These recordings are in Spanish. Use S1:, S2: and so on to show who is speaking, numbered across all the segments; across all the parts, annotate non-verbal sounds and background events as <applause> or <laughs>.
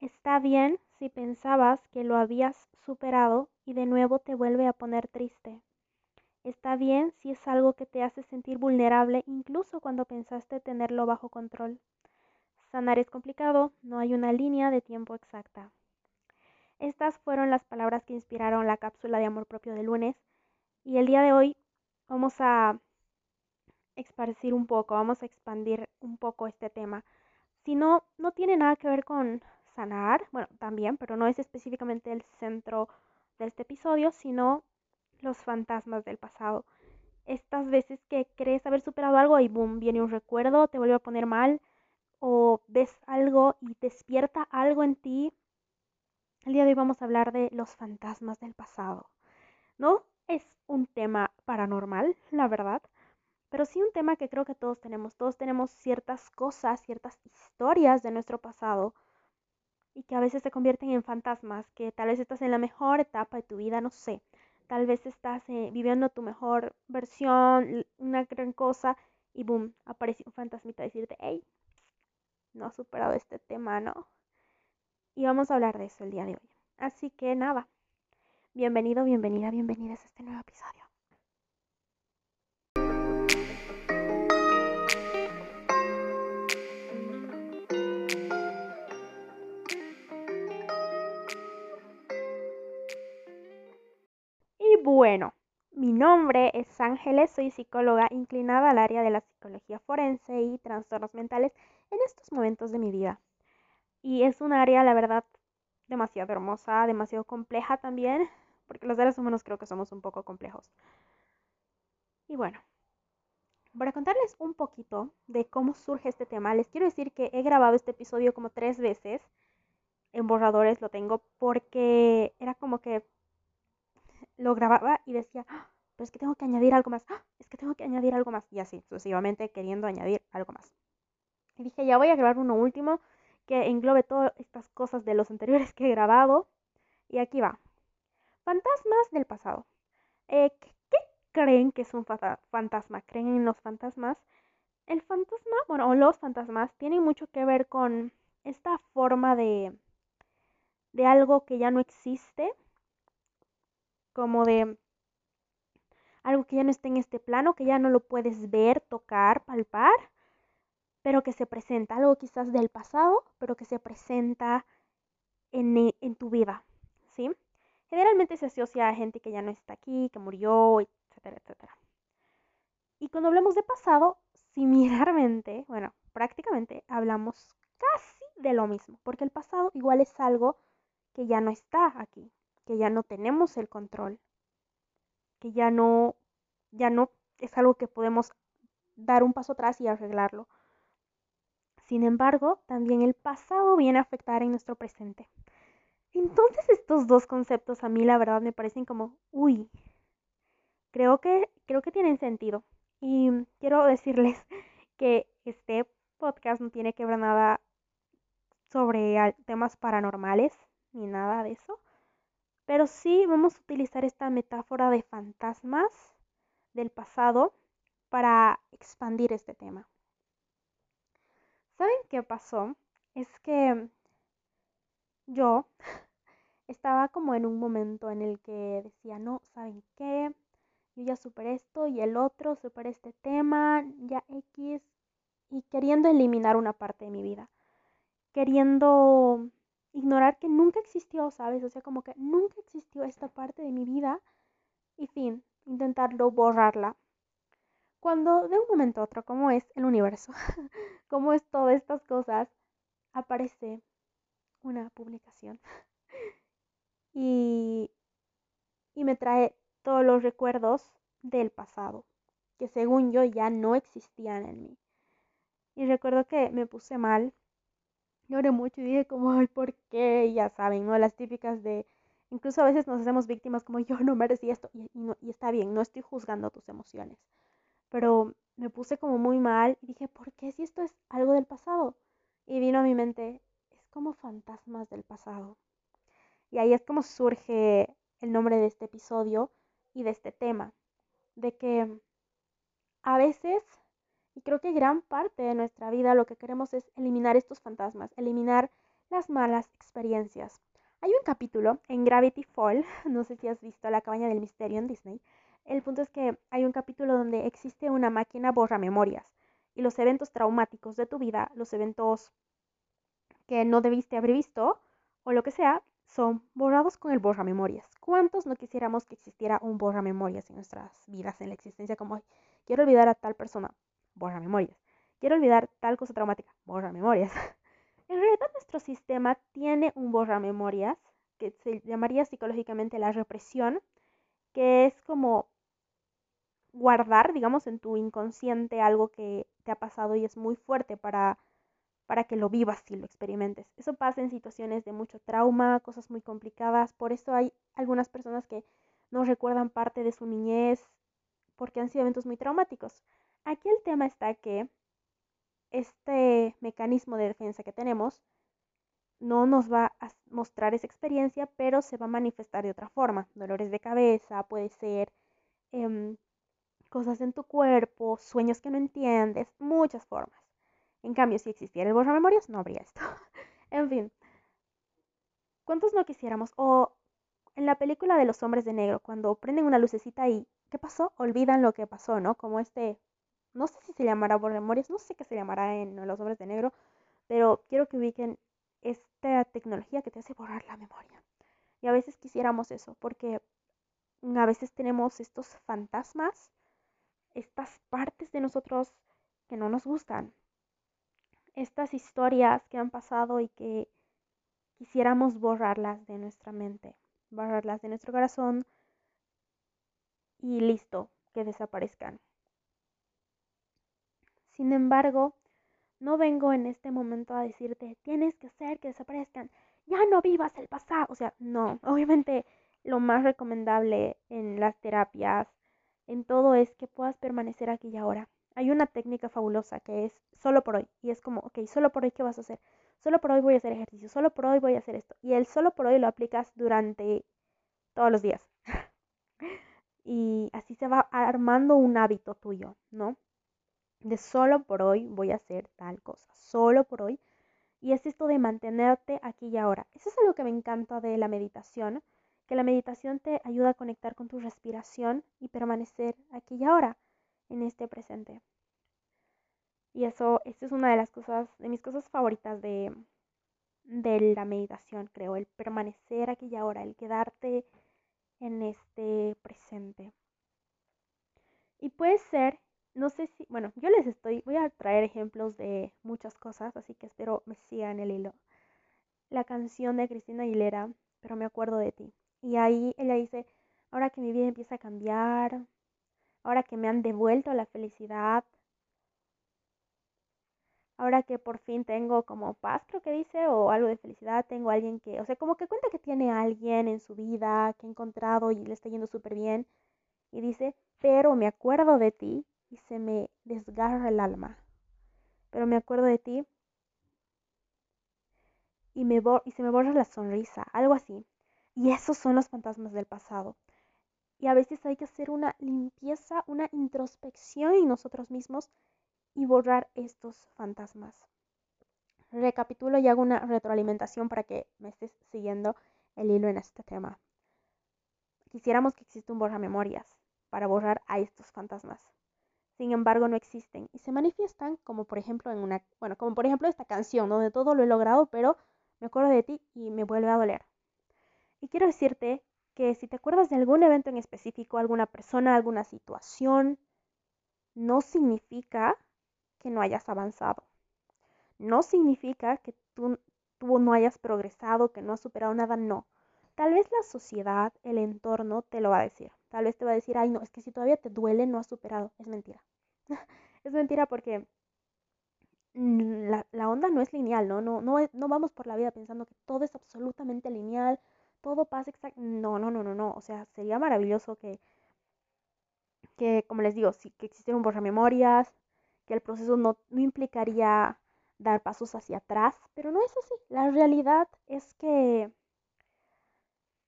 S1: Está bien si pensabas que lo habías superado y de nuevo te vuelve a poner triste. Está bien si es algo que te hace sentir vulnerable incluso cuando pensaste tenerlo bajo control. Sanar es complicado, no hay una línea de tiempo exacta. Estas fueron las palabras que inspiraron la cápsula de amor propio de lunes y el día de hoy vamos a esparcir un poco, vamos a expandir un poco este tema. Si no, no tiene nada que ver con sanar, bueno, también, pero no es específicamente el centro de este episodio, sino los fantasmas del pasado. Estas veces que crees haber superado algo y boom, viene un recuerdo, te vuelve a poner mal, o ves algo y despierta algo en ti. El día de hoy vamos a hablar de los fantasmas del pasado. No es un tema paranormal, la verdad, pero sí un tema que creo que todos tenemos. Todos tenemos ciertas cosas, ciertas historias de nuestro pasado y que a veces se convierten en fantasmas, que tal vez estás en la mejor etapa de tu vida, no sé. Tal vez estás eh, viviendo tu mejor versión, una gran cosa, y boom, aparece un fantasmita a decirte, hey, no has superado este tema, ¿no? Y vamos a hablar de eso el día de hoy. Así que nada, bienvenido, bienvenida, bienvenidas a este nuevo episodio. Bueno, mi nombre es Ángeles, soy psicóloga inclinada al área de la psicología forense y trastornos mentales en estos momentos de mi vida. Y es un área, la verdad, demasiado hermosa, demasiado compleja también, porque los seres humanos creo que somos un poco complejos. Y bueno, para contarles un poquito de cómo surge este tema, les quiero decir que he grabado este episodio como tres veces. En borradores lo tengo porque era como que lo grababa y decía, ¡Ah! pero es que tengo que añadir algo más, ¡Ah! es que tengo que añadir algo más, y así sucesivamente queriendo añadir algo más. Y dije, ya voy a grabar uno último que englobe todas estas cosas de los anteriores que he grabado. Y aquí va. Fantasmas del pasado. Eh, ¿Qué creen que es un fantasma? ¿Creen en los fantasmas? El fantasma, bueno, o los fantasmas tienen mucho que ver con esta forma de, de algo que ya no existe como de algo que ya no está en este plano, que ya no lo puedes ver, tocar, palpar, pero que se presenta, algo quizás del pasado, pero que se presenta en, e, en tu vida, ¿sí? Generalmente se asocia a gente que ya no está aquí, que murió, etcétera, etcétera. Y cuando hablamos de pasado, similarmente, <laughs> bueno, prácticamente hablamos casi de lo mismo, porque el pasado igual es algo que ya no está aquí, que ya no tenemos el control, que ya no, ya no es algo que podemos dar un paso atrás y arreglarlo. Sin embargo, también el pasado viene a afectar en nuestro presente. Entonces estos dos conceptos a mí la verdad me parecen como, uy, creo que, creo que tienen sentido. Y quiero decirles <laughs> que este podcast no tiene que ver nada sobre temas paranormales ni nada de eso. Pero sí vamos a utilizar esta metáfora de fantasmas del pasado para expandir este tema. ¿Saben qué pasó? Es que yo <laughs> estaba como en un momento en el que decía, no, ¿saben qué? Yo ya superé esto y el otro, superé este tema, ya X, y queriendo eliminar una parte de mi vida, queriendo ignorar que nunca existió, ¿sabes? O sea, como que nunca existió esta parte de mi vida y fin, intentarlo borrarla. Cuando de un momento a otro, como es el universo, <laughs> como es todas estas cosas, aparece una publicación <laughs> y, y me trae todos los recuerdos del pasado, que según yo ya no existían en mí. Y recuerdo que me puse mal lloré mucho y dije como, ay, ¿por qué? ya saben, ¿no? Las típicas de, incluso a veces nos hacemos víctimas como yo no merecí esto y, y está bien, no estoy juzgando tus emociones, pero me puse como muy mal y dije, ¿por qué si esto es algo del pasado? Y vino a mi mente, es como fantasmas del pasado. Y ahí es como surge el nombre de este episodio y de este tema, de que a veces y creo que gran parte de nuestra vida lo que queremos es eliminar estos fantasmas, eliminar las malas experiencias. Hay un capítulo en Gravity Fall, <laughs> no sé si has visto La cabaña del misterio en Disney. El punto es que hay un capítulo donde existe una máquina borra memorias y los eventos traumáticos de tu vida, los eventos que no debiste haber visto o lo que sea, son borrados con el borra memorias. ¿Cuántos no quisiéramos que existiera un borra memorias en nuestras vidas, en la existencia como hoy? Quiero olvidar a tal persona, borra memorias. Quiero olvidar tal cosa traumática, borra memorias. <laughs> en realidad nuestro sistema tiene un borra memorias que se llamaría psicológicamente la represión, que es como guardar, digamos, en tu inconsciente algo que te ha pasado y es muy fuerte para para que lo vivas y lo experimentes. Eso pasa en situaciones de mucho trauma, cosas muy complicadas. Por eso hay algunas personas que no recuerdan parte de su niñez porque han sido eventos muy traumáticos. Aquí el tema está que este mecanismo de defensa que tenemos no nos va a mostrar esa experiencia, pero se va a manifestar de otra forma. Dolores de cabeza, puede ser em, cosas en tu cuerpo, sueños que no entiendes, muchas formas. En cambio, si existiera el borra memorias, no habría esto. <laughs> en fin. ¿Cuántos no quisiéramos? O en la película de los hombres de negro, cuando prenden una lucecita y ¿qué pasó? Olvidan lo que pasó, ¿no? Como este, no sé si se llamará borra memorias, no sé qué se llamará en los hombres de negro, pero quiero que ubiquen esta tecnología que te hace borrar la memoria. Y a veces quisiéramos eso, porque a veces tenemos estos fantasmas, estas partes de nosotros que no nos gustan, estas historias que han pasado y que quisiéramos borrarlas de nuestra mente, borrarlas de nuestro corazón y listo, que desaparezcan. Sin embargo, no vengo en este momento a decirte, tienes que hacer que desaparezcan, ya no vivas el pasado. O sea, no, obviamente lo más recomendable en las terapias, en todo es que puedas permanecer aquí y ahora. Hay una técnica fabulosa que es solo por hoy. Y es como, ok, solo por hoy, ¿qué vas a hacer? Solo por hoy voy a hacer ejercicio, solo por hoy voy a hacer esto. Y el solo por hoy lo aplicas durante todos los días. <laughs> y así se va armando un hábito tuyo, ¿no? De solo por hoy voy a hacer tal cosa, solo por hoy. Y es esto de mantenerte aquí y ahora. Eso es algo que me encanta de la meditación, que la meditación te ayuda a conectar con tu respiración y permanecer aquí y ahora en este presente. Y eso, esto es una de las cosas, de mis cosas favoritas de, de la meditación, creo, el permanecer aquí y ahora, el quedarte en este presente. Y puede ser, no sé si, bueno, yo les estoy, voy a traer ejemplos de muchas cosas, así que espero me sigan el hilo. La canción de Cristina Aguilera, pero me acuerdo de ti. Y ahí ella dice, ahora que mi vida empieza a cambiar, ahora que me han devuelto la felicidad, ahora que por fin tengo como paz, creo que dice, o algo de felicidad, tengo alguien que, o sea, como que cuenta que tiene alguien en su vida que ha encontrado y le está yendo súper bien, y dice, pero me acuerdo de ti y se me desgarra el alma, pero me acuerdo de ti y, me y se me borra la sonrisa, algo así. Y esos son los fantasmas del pasado. Y a veces hay que hacer una limpieza, una introspección en nosotros mismos y borrar estos fantasmas. Recapitulo y hago una retroalimentación para que me estés siguiendo el hilo en este tema. Quisiéramos que exista un borra memorias para borrar a estos fantasmas. Sin embargo, no existen y se manifiestan como por ejemplo en una, bueno, como por ejemplo esta canción donde todo lo he logrado, pero me acuerdo de ti y me vuelve a doler. Y quiero decirte que si te acuerdas de algún evento en específico, alguna persona, alguna situación, no significa que no hayas avanzado. No significa que tú, tú no hayas progresado, que no has superado nada, no. Tal vez la sociedad, el entorno te lo va a decir. Tal vez te va a decir, ay, no, es que si todavía te duele, no has superado. Es mentira. <laughs> es mentira porque la, la, onda no es lineal, ¿no? No, no, no vamos por la vida pensando que todo es absolutamente lineal, todo pasa exacto. No, no, no, no, no. O sea, sería maravilloso que, que como les digo, si, que existiera un borramemorias, que el proceso no, no implicaría dar pasos hacia atrás, pero no es así. La realidad es que,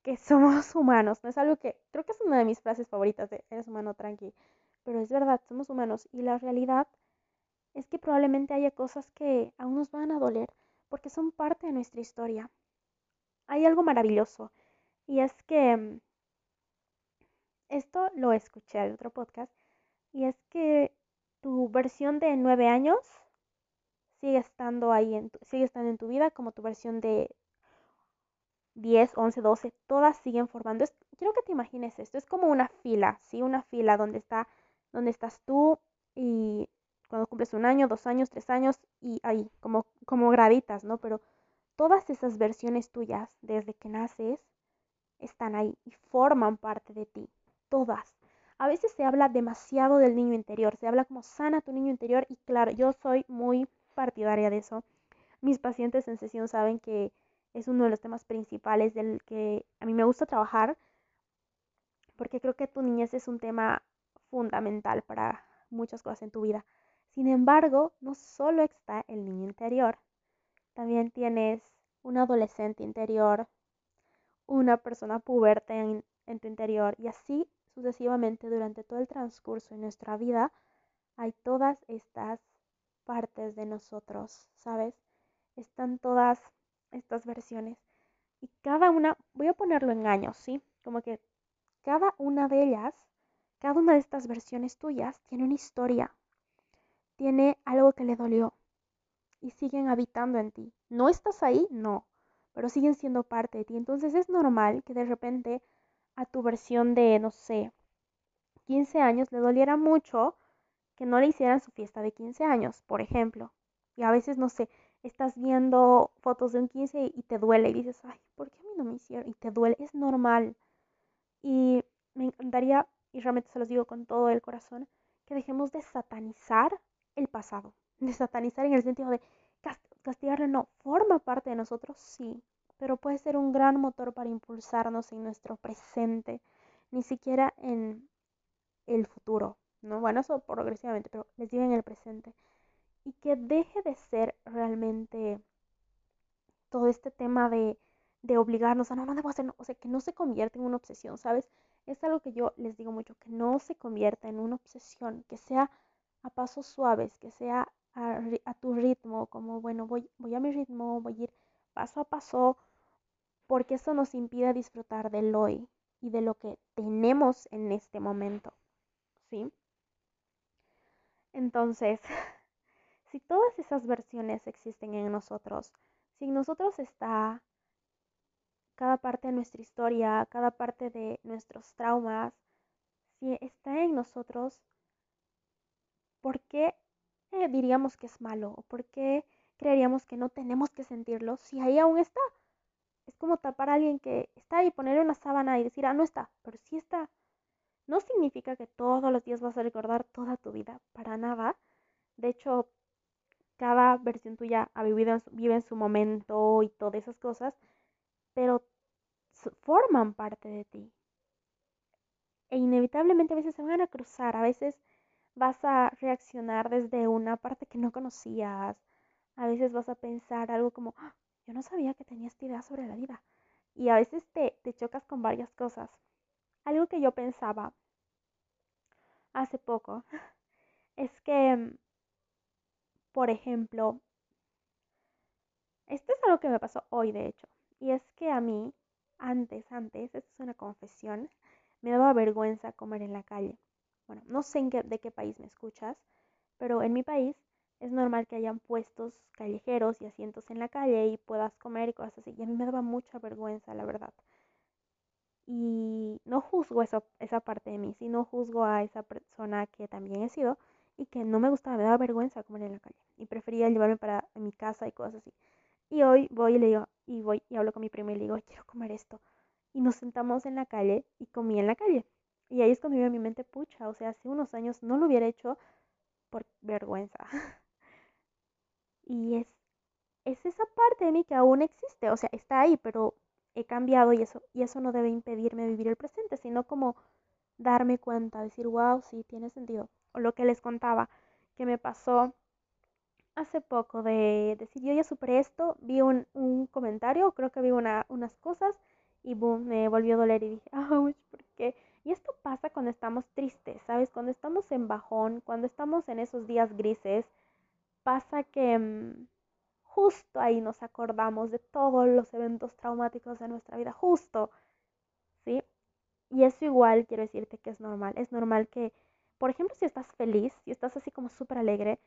S1: que somos humanos. No es algo que, creo que es una de mis frases favoritas de eres humano, tranqui. Pero es verdad, somos humanos. Y la realidad es que probablemente haya cosas que aún nos van a doler, porque son parte de nuestra historia. Hay algo maravilloso y es que mm, esto lo escuché en otro podcast y es que tu versión de nueve años sigue estando ahí, en sigue estando en tu vida como tu versión de 10, 11, 12, todas siguen formando. quiero que te imagines esto, es como una fila, ¿sí? Una fila donde, está, donde estás tú y cuando cumples un año, dos años, tres años y ahí, como, como graditas, ¿no? Pero todas esas versiones tuyas desde que naces están ahí y forman parte de ti, todas. A veces se habla demasiado del niño interior, se habla como sana tu niño interior y claro, yo soy muy partidaria de eso. Mis pacientes en sesión saben que es uno de los temas principales del que a mí me gusta trabajar, porque creo que tu niñez es un tema fundamental para muchas cosas en tu vida. Sin embargo, no solo está el niño interior, también tienes un adolescente interior, una persona puberta en, en, tu interior y así sucesivamente durante todo el transcurso de nuestra vida hay todas estas partes de nosotros, ¿sabes? Están todas estas versiones y cada una, voy a ponerlo en años, ¿sí? Como que cada una de ellas, cada una de estas versiones tuyas tiene una historia, tiene algo que le dolió y siguen habitando en ti. ¿No estás ahí? No, pero siguen siendo parte de ti. Entonces es normal que de repente a tu versión de, no sé, 15 años le doliera mucho que no le hicieran su fiesta de 15 años, por ejemplo. Y a veces, no sé, estás viendo fotos de un 15 y te duele y dices, ay, ¿por qué a mí no me hicieron? Y te duele, es normal. Y me encantaría, y realmente se los digo con todo el corazón, que dejemos de satanizar el pasado. De satanizar en el sentido de castigarle, no, forma parte de nosotros, sí, pero puede ser un gran motor para impulsarnos en nuestro presente, ni siquiera en el futuro. ¿no? Bueno, eso progresivamente, pero les digo en el presente. Y que deje de ser realmente todo este tema de, obligarnos a no, no debo hacer, o sea, que no se convierta en una obsesión, ¿sabes? Es algo que yo les digo mucho, que no se convierta en una obsesión, que sea a pasos suaves, que sea a, a tu ritmo, como, bueno, voy, voy a mi ritmo, voy a ir paso a paso, porque eso nos impide disfrutar del hoy y de lo que tenemos en este momento, ¿sí? Entonces, <laughs> si todas esas versiones existen en nosotros, si en nosotros está cada parte de nuestra historia, cada parte de nuestros traumas, si está en nosotros, ¿por qué eh, diríamos que es malo? ¿O por qué creeríamos que no tenemos que sentirlo si ahí aún está? Es como tapar a alguien que está ahí, ponerle una sábana y decir, ah, no está, pero sí está. No significa que todos los días vas a recordar toda tu vida, para nada. De hecho, cada versión tuya ha vivido vive en su momento y todas esas cosas, pero forman parte de ti. E inevitablemente a veces se van a cruzar, a veces vas a reaccionar desde una parte que no conocías, a veces vas a pensar algo como, ah, yo no sabía que tenía esta idea sobre la vida. Y a veces te, chocas con varias cosas. Algo que yo pensaba hace poco <laughs> es que, mm, por ejemplo, esto es algo que me pasó hoy, de hecho, y es que a mí, antes, antes, esto es una confesión, me daba vergüenza comer en la calle. Bueno, no sé en qué, de qué país me escuchas, pero en mi país es normal que hayan puestos callejeros y asientos en la calle y puedas comer y cosas así. Y a mí me daba mucha vergüenza, la verdad. Y no juzgo esa, esa parte de mí, sino juzgo a esa persona que también he sido y que no me gustaba, me daba vergüenza comer en la calle. Y prefería llevarme para mi casa y cosas así. Y hoy voy y le digo, y voy y hablo con mi prima y le digo, quiero comer esto. Y nos sentamos en la calle y comí en la calle. Y ahí es cuando vive mi mente, pucha, o sea, hace unos años no lo hubiera hecho por vergüenza. <laughs> y es, es esa parte de mí que aún existe, o sea, está ahí, pero he cambiado y eso, y eso no debe impedirme vivir el presente, sino como darme cuenta, decir, wow, sí, tiene sentido. O lo que les contaba, que me pasó hace poco de decir, yo ya superé esto, vi un, un comentario, creo que vi una, unas cosas y boom, me volvió a doler y dije, <laughs> ah, ¿por qué? Y esto pasa cuando estamos tristes, ¿sabes? Cuando estamos en bajón, cuando estamos en esos días grises, pasa que, mm, justo ahí nos acordamos de todos los eventos traumáticos de nuestra vida, justo, ¿sí? Y eso igual quiero decirte que es normal, es normal que, por ejemplo, si estás feliz, si estás así como súper alegre,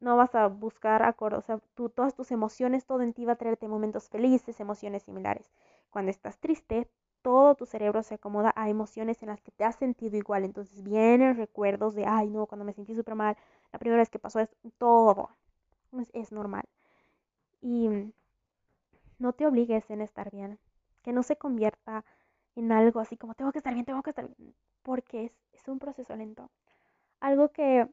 S1: no vas a buscar acuerdo, o sea, tú, todas tus emociones, todo en ti va a traerte momentos felices, emociones similares. Cuando estás triste, todo tu cerebro se acomoda a emociones en las que te has sentido igual. Entonces vienen recuerdos de, ay, no, cuando me sentí súper mal, la primera vez que pasó es todo. Es, es normal. Y no te obligues en estar bien. Que no se convierta en algo así como, tengo que estar bien, tengo que estar bien. Porque es, es un proceso lento. Algo que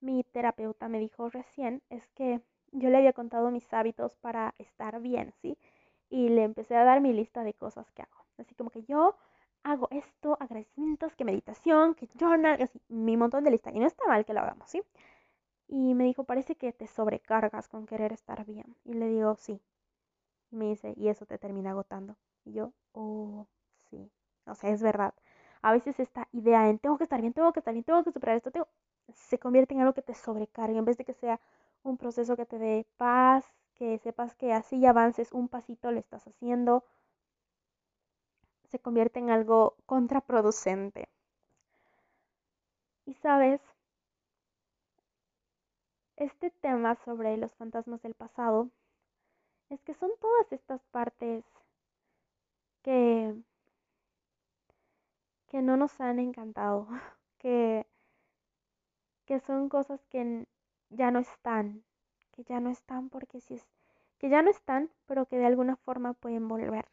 S1: mi terapeuta me dijo recién es que yo le había contado mis hábitos para estar bien, ¿sí? Y le empecé a dar mi lista de cosas que hago. Así como que yo hago esto, agradecimientos, que meditación, que journal, así, mi montón de lista. Y no está mal que lo hagamos, ¿sí? Y me dijo, parece que te sobrecargas con querer estar bien. Y le digo, sí. Y me dice, y eso te termina agotando. Y yo, oh. O sea, es verdad. A veces esta idea en tengo que estar bien, tengo que estar bien, tengo que superar esto, se convierte en algo que te sobrecargue, en vez de que sea un proceso que te dé paz, que sepas que así avances un pasito, lo estás haciendo, se convierte en algo contraproducente. Y sabes, este tema sobre los fantasmas del pasado es que son todas estas partes que que no nos han encantado, <laughs> que que son cosas que ya no están, que ya no están porque si es, que ya no están, pero que de alguna forma pueden volver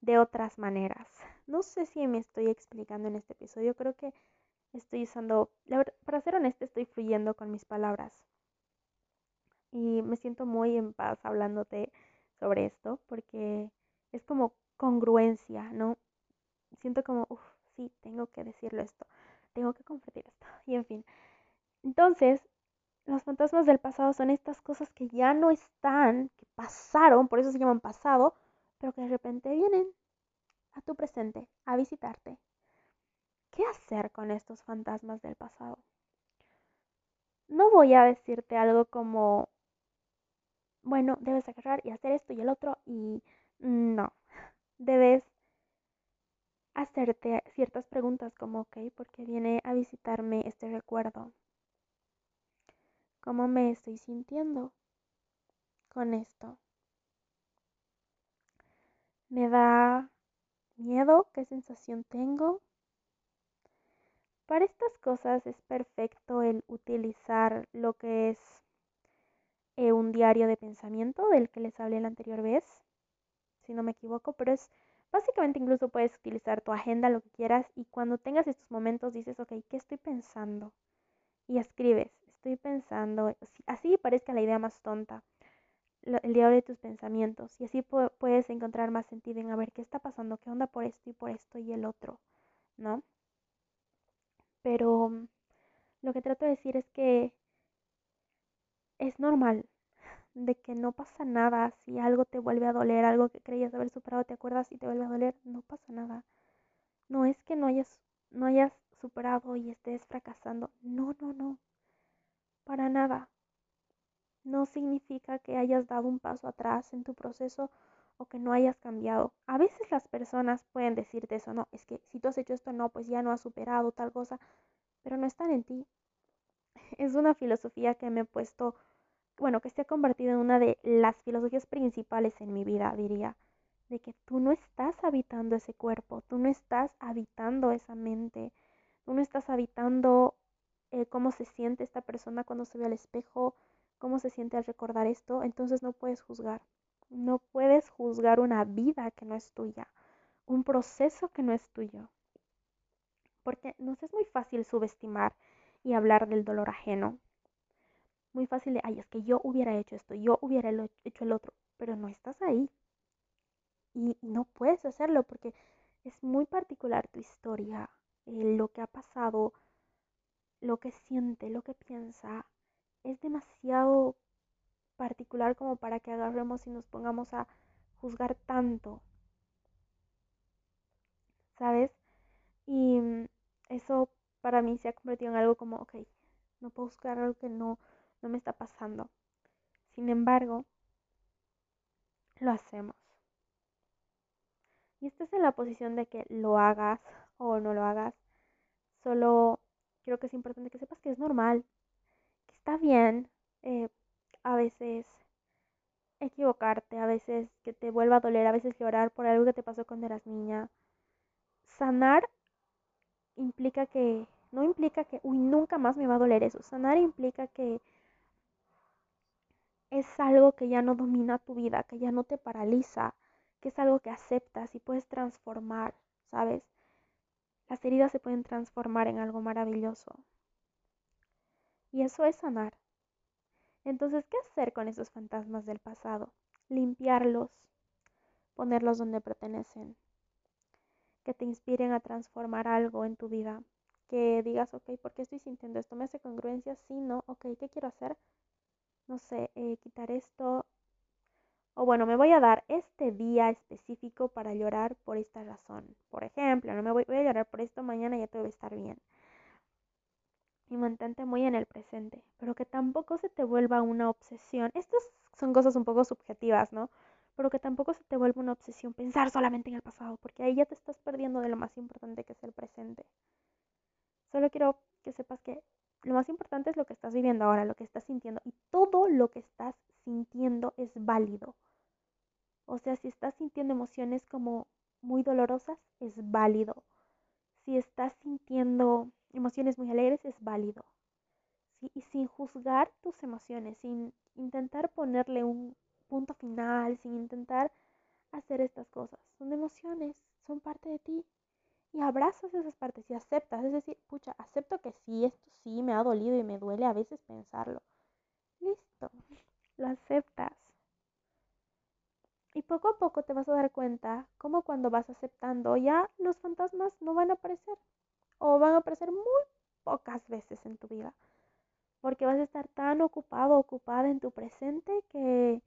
S1: de otras maneras. No sé si me estoy explicando en este episodio, creo que estoy usando, para ser honesta, estoy fluyendo con mis palabras. Y me siento muy en paz hablándote sobre esto, porque es como congruencia, ¿no? Siento como, uff, sí, tengo que decirlo esto tengo que compartir esto. <laughs> Y en fin. Entonces, los fantasmas del pasado son estas cosas que ya no están, que pasaron, por eso se llaman pasado, pero que de repente vienen a tu presente, a visitarte. ¿Qué hacer con estos fantasmas del pasado? No voy a decirte algo como, bueno, debes agarrar y hacer esto y el otro y no, <laughs> debes hacerte ciertas preguntas como, ok, ¿por qué viene a visitarme este recuerdo? ¿Cómo me estoy sintiendo con esto? ¿Me da miedo? ¿Qué sensación tengo? Para estas cosas es perfecto el utilizar lo que es eh, un diario de pensamiento del que les hablé la anterior vez, si no me equivoco, pero es Básicamente incluso puedes utilizar tu agenda, lo que quieras, y cuando tengas estos momentos dices, ok, ¿qué estoy pensando? Y escribes, estoy pensando, así parezca la idea más tonta, el diario de tus pensamientos, y así puedes encontrar más sentido en a ver qué está pasando, qué onda por esto y por esto y el otro, ¿no? Pero lo que trato de decir es que es normal de que no pasa nada si algo te vuelve a doler, algo que creías haber superado, te acuerdas y te vuelve a doler, no pasa nada. No es que no hayas, no hayas superado y estés fracasando. No, no, no. Para nada. No significa que hayas dado un paso atrás en tu proceso o que no hayas cambiado. A veces las personas pueden decirte eso, no, es que si tú has hecho esto, no, pues ya no has superado tal cosa, pero no están en ti. <laughs> Es una filosofía que me he puesto bueno, que se ha convertido en una de las filosofías principales en mi vida, diría, de que tú no estás habitando ese cuerpo, tú no estás habitando esa mente, tú no estás habitando eh, cómo se siente esta persona cuando se ve al espejo, cómo se siente al recordar esto, entonces no puedes juzgar, no puedes juzgar una vida que no es tuya, un proceso que no es tuyo, porque nos es muy fácil subestimar y hablar del dolor ajeno, muy fácil de, ay, es que yo hubiera hecho esto, yo hubiera hecho el otro, pero no estás ahí. Y, no puedes hacerlo porque es muy particular tu historia, eh, lo que ha pasado, lo que siente, lo que piensa, es demasiado particular como para que agarremos y nos pongamos a juzgar tanto. ¿Sabes? Y mm, eso para mí se ha convertido en algo como, ok, no puedo juzgar algo que no, no me está pasando. sin embargo, lo hacemos. Y estés en la posición de que lo hagas o no lo hagas, solo creo que es importante que sepas que es normal, que está bien eh, a veces equivocarte, a veces que te vuelva a doler, a veces llorar por algo que te pasó cuando eras niña. Sanar implica que, no implica que, uy, nunca más me va a doler eso. Sanar implica que es algo que ya no domina tu vida, que ya no te paraliza, que es algo que aceptas y puedes transformar, ¿sabes? Las heridas se pueden transformar en algo maravilloso. Y eso es sanar. Entonces, ¿qué hacer con esos fantasmas del pasado? Limpiarlos, ponerlos donde pertenecen, que te inspiren a transformar algo en tu vida, que digas, ok, ¿por qué estoy sintiendo esto? ¿Me hace congruencia? Sí, no, ok, ¿qué quiero hacer? No sé, eh, quitar esto. O bueno, me voy a dar este día específico para llorar por esta razón. Por ejemplo, no me voy, voy a llorar por esto, mañana ya todo va a estar bien y mantente muy en el presente, pero que tampoco se te vuelva una obsesión. Estas son cosas un poco subjetivas, ¿no? Pero que tampoco se te vuelva una obsesión pensar solamente en el pasado, porque ahí ya te estás perdiendo de lo más importante que es el presente. Solo quiero que sepas que lo más importante es lo que estás viviendo ahora, lo que estás sintiendo, y todo lo que estás sintiendo es válido. O sea, si estás sintiendo emociones como muy dolorosas, es válido. Si estás sintiendo emociones muy alegres es válido. Y sin juzgar tus emociones, sin intentar ponerle un punto final, sin intentar hacer estas cosas. Son emociones, son parte de ti. Y abrazas esas partes y aceptas. Es decir, pucha, acepto que sí, esto sí me ha dolido y me duele a veces pensarlo. Listo, <laughs> lo aceptas. Y poco a poco te vas a dar cuenta cómo cuando vas aceptando ya los fantasmas no van a aparecer o van a aparecer muy pocas veces en tu vida. Porque vas a estar tan ocupado, ocupada en tu presente que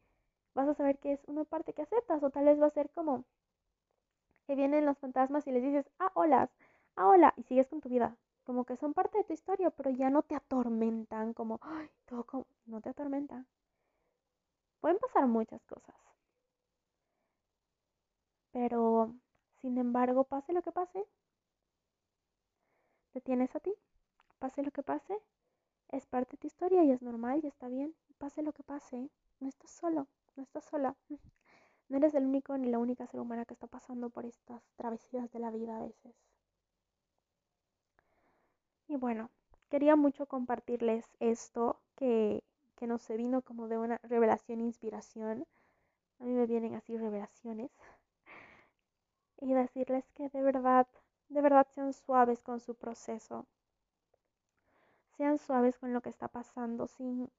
S1: vas a saber que es una parte que aceptas o tal vez va a ser como que vienen los fantasmas y les dices, ah, hola, ah, hola, y sigues con tu vida. Como que son parte de tu historia, pero ya no te atormentan, como, ay, todo como, no te atormentan. Pueden pasar muchas cosas. Pero, sin embargo, pase lo que pase, te tienes a ti. Pase lo que pase, es parte de tu historia y es normal y está bien. Pase lo que pase, no estás solo, no estás sola. No eres el ni la única ser humana que está pasando por estas travesías de la vida a veces. Y bueno, quería mucho compartirles esto que, que no se vino como de una revelación e inspiración. A mí me vienen así revelaciones. Y decirles que de verdad de verdad sean suaves con su proceso. Sean suaves con lo que está pasando sin,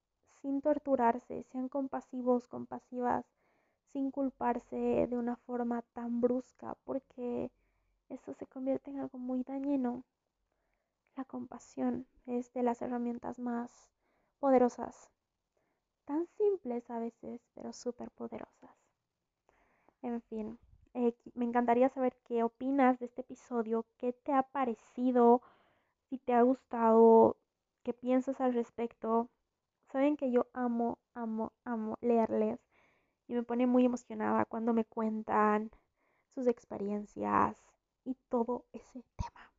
S1: sin torturarse, sean compasivos, compasivas, sin culparse de una forma tan brusca, porque eso se convierte en algo muy dañino. La compasión es de las herramientas más poderosas, tan simples a veces, pero súper poderosas. En fin, eh, me encantaría saber qué opinas de este episodio, qué te ha parecido, si te ha gustado, qué piensas al respecto. Saben que yo amo, amo, amo leerles y me pone muy emocionada cuando me cuentan sus experiencias y todo ese tema.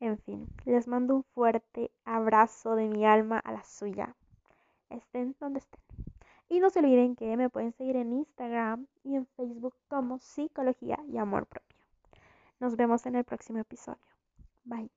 S1: En fin, les mando un fuerte abrazo de mi alma a la suya. Estén donde estén. Y no se olviden que me pueden seguir en Instagram y en Facebook como Psicología y Amor Propio. Nos vemos en el próximo episodio. Bye.